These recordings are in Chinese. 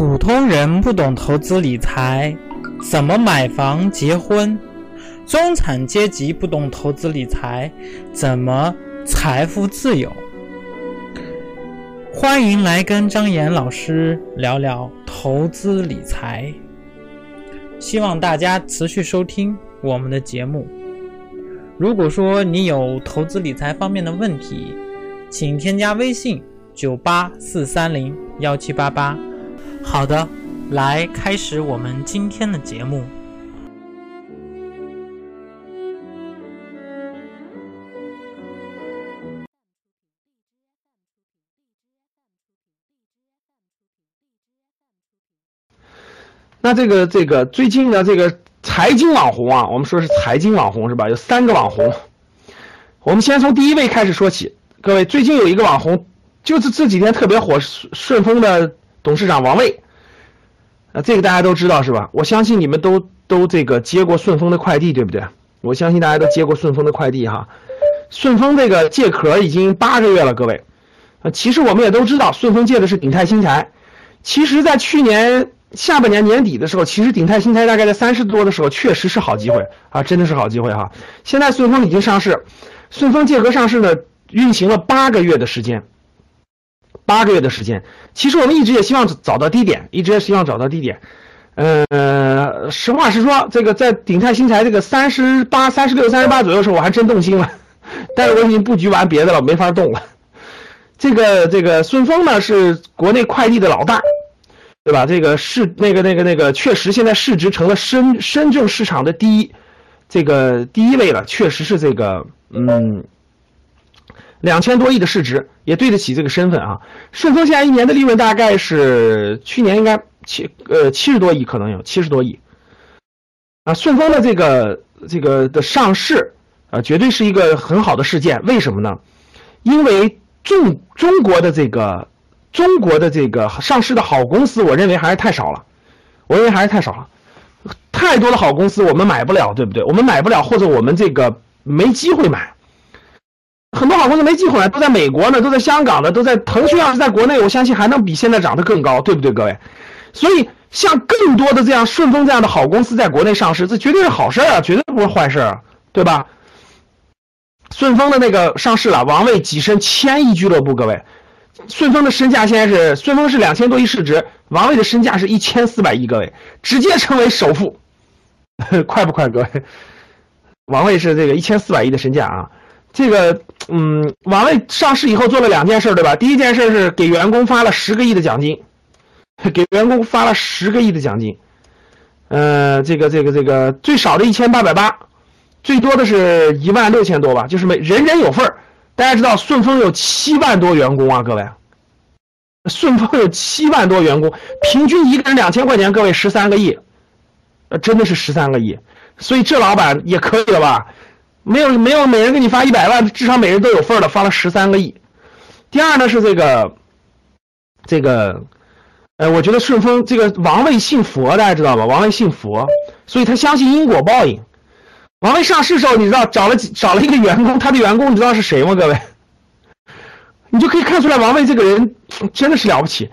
普通人不懂投资理财，怎么买房结婚？中产阶级不懂投资理财，怎么财富自由？欢迎来跟张岩老师聊聊投资理财。希望大家持续收听我们的节目。如果说你有投资理财方面的问题，请添加微信九八四三零幺七八八。好的，来开始我们今天的节目。那这个这个最近呢，这个财经网红啊，我们说是财经网红是吧？有三个网红，我们先从第一位开始说起。各位，最近有一个网红，就是这几天特别火，顺顺丰的董事长王卫。啊，这个大家都知道是吧？我相信你们都都这个接过顺丰的快递，对不对？我相信大家都接过顺丰的快递哈。顺丰这个借壳已经八个月了，各位。啊，其实我们也都知道，顺丰借的是鼎泰新材。其实，在去年。下半年年底的时候，其实鼎泰新材大概在三十多的时候，确实是好机会啊，真的是好机会哈。现在顺丰已经上市，顺丰借壳上市呢，运行了八个月的时间，八个月的时间。其实我们一直也希望找到低点，一直也希望找到低点。呃，实话实说，这个在鼎泰新材这个三十八、三十六、三十八左右的时候，我还真动心了，但是我已经布局完别的了，没法动了。这个这个顺丰呢，是国内快递的老大。对吧？这个市那个那个那个确实现在市值成了深深圳市场的第一，这个第一位了，确实是这个嗯，两千多亿的市值也对得起这个身份啊。顺丰现在一年的利润大概是去年应该七呃七十多亿，可能有七十多亿啊。顺丰的这个这个的上市啊，绝对是一个很好的事件。为什么呢？因为中中国的这个。中国的这个上市的好公司，我认为还是太少了，我认为还是太少了，太多的好公司我们买不了，对不对？我们买不了，或者我们这个没机会买。很多好公司没机会，都在美国呢，都在香港呢，都在腾讯。要是在国内，我相信还能比现在涨得更高，对不对，各位？所以，像更多的这样顺丰这样的好公司在国内上市，这绝对是好事啊，绝对不是坏事啊，对吧？顺丰的那个上市了，王卫跻身千亿俱乐部，各位。顺丰的身价现在是顺丰是两千多亿市值，王卫的身价是一千四百亿，各位直接成为首富，快不快，各位？王卫是这个一千四百亿的身价啊，这个嗯，王卫上市以后做了两件事，对吧？第一件事是给员工发了十个亿的奖金，给员工发了十个亿的奖金，呃，这个这个这个最少的一千八百八，最多的是一万六千多吧，就是每人人有份儿。大家知道顺丰有七万多员工啊，各位，顺丰有七万多员工，平均一个人两千块钱，各位十三个亿，呃，真的是十三个亿，所以这老板也可以了吧？没有没有，每人给你发一百万，至少每人都有份儿的，发了十三个亿。第二呢是这个，这个，呃，我觉得顺丰这个王卫信佛，大家知道吧？王卫信佛，所以他相信因果报应。王卫上市时候，你知道找了找了一个员工，他的员工你知道是谁吗？各位，你就可以看出来王卫这个人真的是了不起。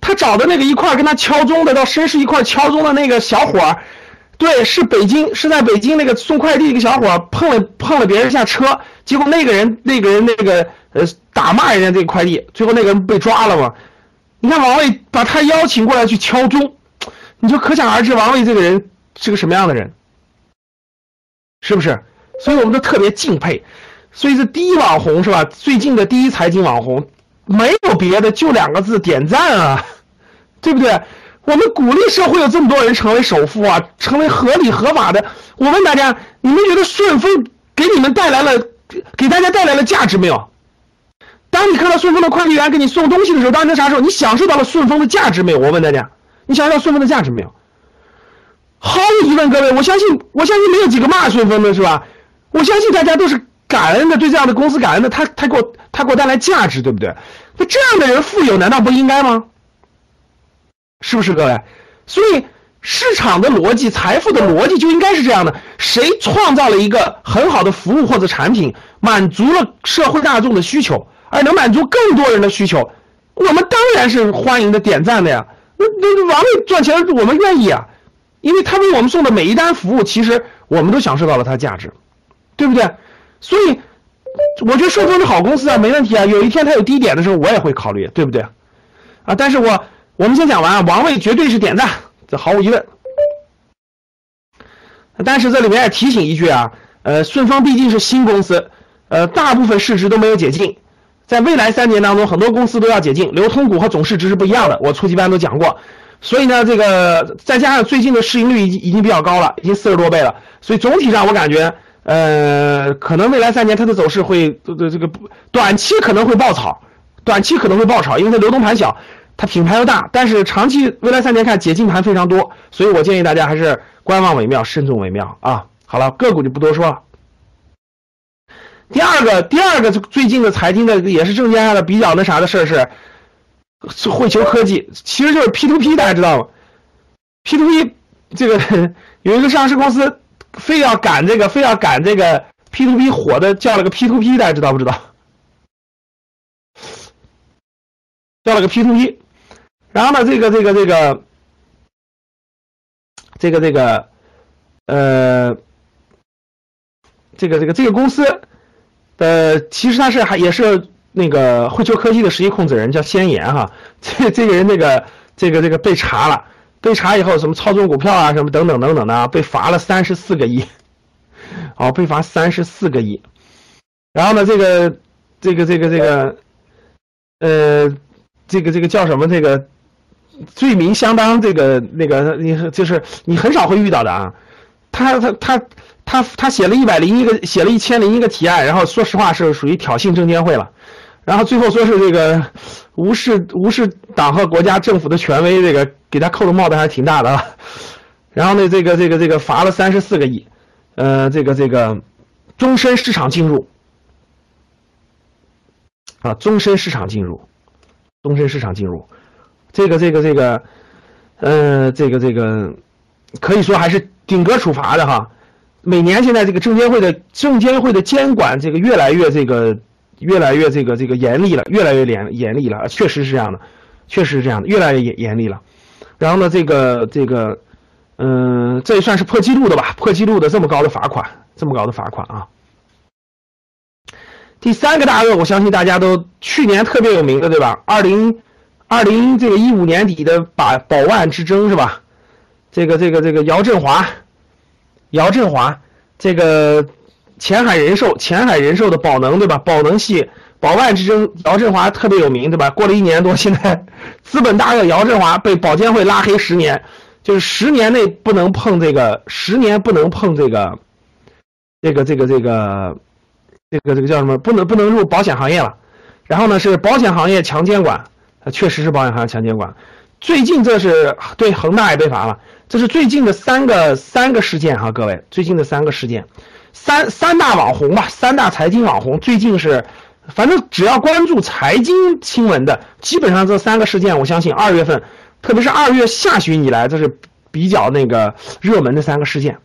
他找的那个一块跟他敲钟的，到绅士一块敲钟的那个小伙儿，对，是北京是在北京那个送快递一个小伙碰了碰了别人一下车，结果那个人那个人那个呃打骂人家这个快递，最后那个人被抓了嘛。你看王卫把他邀请过来去敲钟，你就可想而知王卫这个人是个什么样的人。是不是？所以我们都特别敬佩。所以这第一网红是吧？最近的第一财经网红，没有别的，就两个字：点赞啊，对不对？我们鼓励社会有这么多人成为首富啊，成为合理合法的。我问大家，你们觉得顺丰给你们带来了，给大家带来了价值没有？当你看到顺丰的快递员给你送东西的时候，当时啥时候？你享受到了顺丰的价值没有？我问大家，你享受到顺丰的价值没有？毫无疑问，各位，我相信，我相信没有几个骂顺丰的，是吧？我相信大家都是感恩的，对这样的公司感恩的，他他给我他给我带来价值，对不对？那这样的人富有难道不应该吗？是不是，各位？所以市场的逻辑、财富的逻辑就应该是这样的：谁创造了一个很好的服务或者产品，满足了社会大众的需求，而能满足更多人的需求，我们当然是欢迎的、点赞的呀。那那王卫赚钱，我们愿意啊，因为他为我们送的每一单服务，其实我们都享受到了它的价值，对不对？所以我觉得顺丰是好公司啊，没问题啊。有一天它有低点的时候，我也会考虑，对不对？啊，但是我我们先讲完啊，王位绝对是点赞，这毫无疑问。但是这里面也提醒一句啊，呃，顺丰毕竟是新公司，呃，大部分市值都没有解禁，在未来三年当中，很多公司都要解禁，流通股和总市值是不一样的，我初级班都讲过，所以呢，这个再加上最近的市盈率已经已经比较高了，已经四十多倍了，所以总体上我感觉，呃，可能未来三年它的走势会，这这这个短期可能会爆炒，短期可能会爆炒，因为它流动盘小，它品牌又大，但是长期未来三年看解禁盘非常多，所以我建议大家还是。观望为妙，慎重为妙啊！好了，个股就不多说了。第二个，第二个最近的财经的也是证监会的比较那啥的事儿是，是汇球科技，其实就是 P to P，大家知道吗？P to P 这个有一个上市公司非要赶这个，非要赶这个 P to P 火的，叫了个 P to P，大家知道不知道？叫了个 P to P，然后呢，这个这个这个。这个这个，呃，这个这个这个公司，呃，其实他是还也是那个汇球科技的实际控制人，叫先言哈。这这个人那个这个这个被查了，被查以后什么操纵股票啊，什么等等等等的，被罚了三十四个亿，哦，被罚三十四个亿。然后呢，这个这个这个这个，呃，这个这个叫什么这个？罪名相当这个那个，你就是你很少会遇到的啊。他他他他他写了一百零一个，写了一千零一个提案，然后说实话是属于挑衅证监会了。然后最后说是这个无视无视党和国家政府的权威，这个给他扣的帽子还是挺大的啊。然后呢，这个这个这个罚了三十四个亿，呃，这个这个终身市场进入啊，终身市场进入，终身市场进入。这个这个这个，呃，这个这个，可以说还是顶格处罚的哈。每年现在这个证监会的证监会的监管这个越来越这个越来越这个这个严厉了，越来越严严厉了，确实是这样的，确实是这样的，越来越严严厉了。然后呢，这个这个，嗯，这也算是破纪录的吧？破纪录的这么高的罚款，这么高的罚款啊。第三个大鳄，我相信大家都去年特别有名的，对吧？二零。二零这个一五年底的把宝万之争是吧？这个这个这个姚振华，姚振华，这个前海人寿前海人寿的宝能对吧？宝能系宝万之争，姚振华特别有名对吧？过了一年多，现在 资本大鳄姚振华被保监会拉黑十年，就是十年内不能碰这个，十年不能碰这个，这个这个这个，这个这个叫什么？不能不能入保险行业了。然后呢是保险行业强监管。确实是保险行业强监管，最近这是对恒大也被罚了，这是最近的三个三个事件哈，各位最近的三个事件，三三大网红吧，三大财经网红最近是，反正只要关注财经新闻的，基本上这三个事件，我相信二月份，特别是二月下旬以来，这是比较那个热门的三个事件，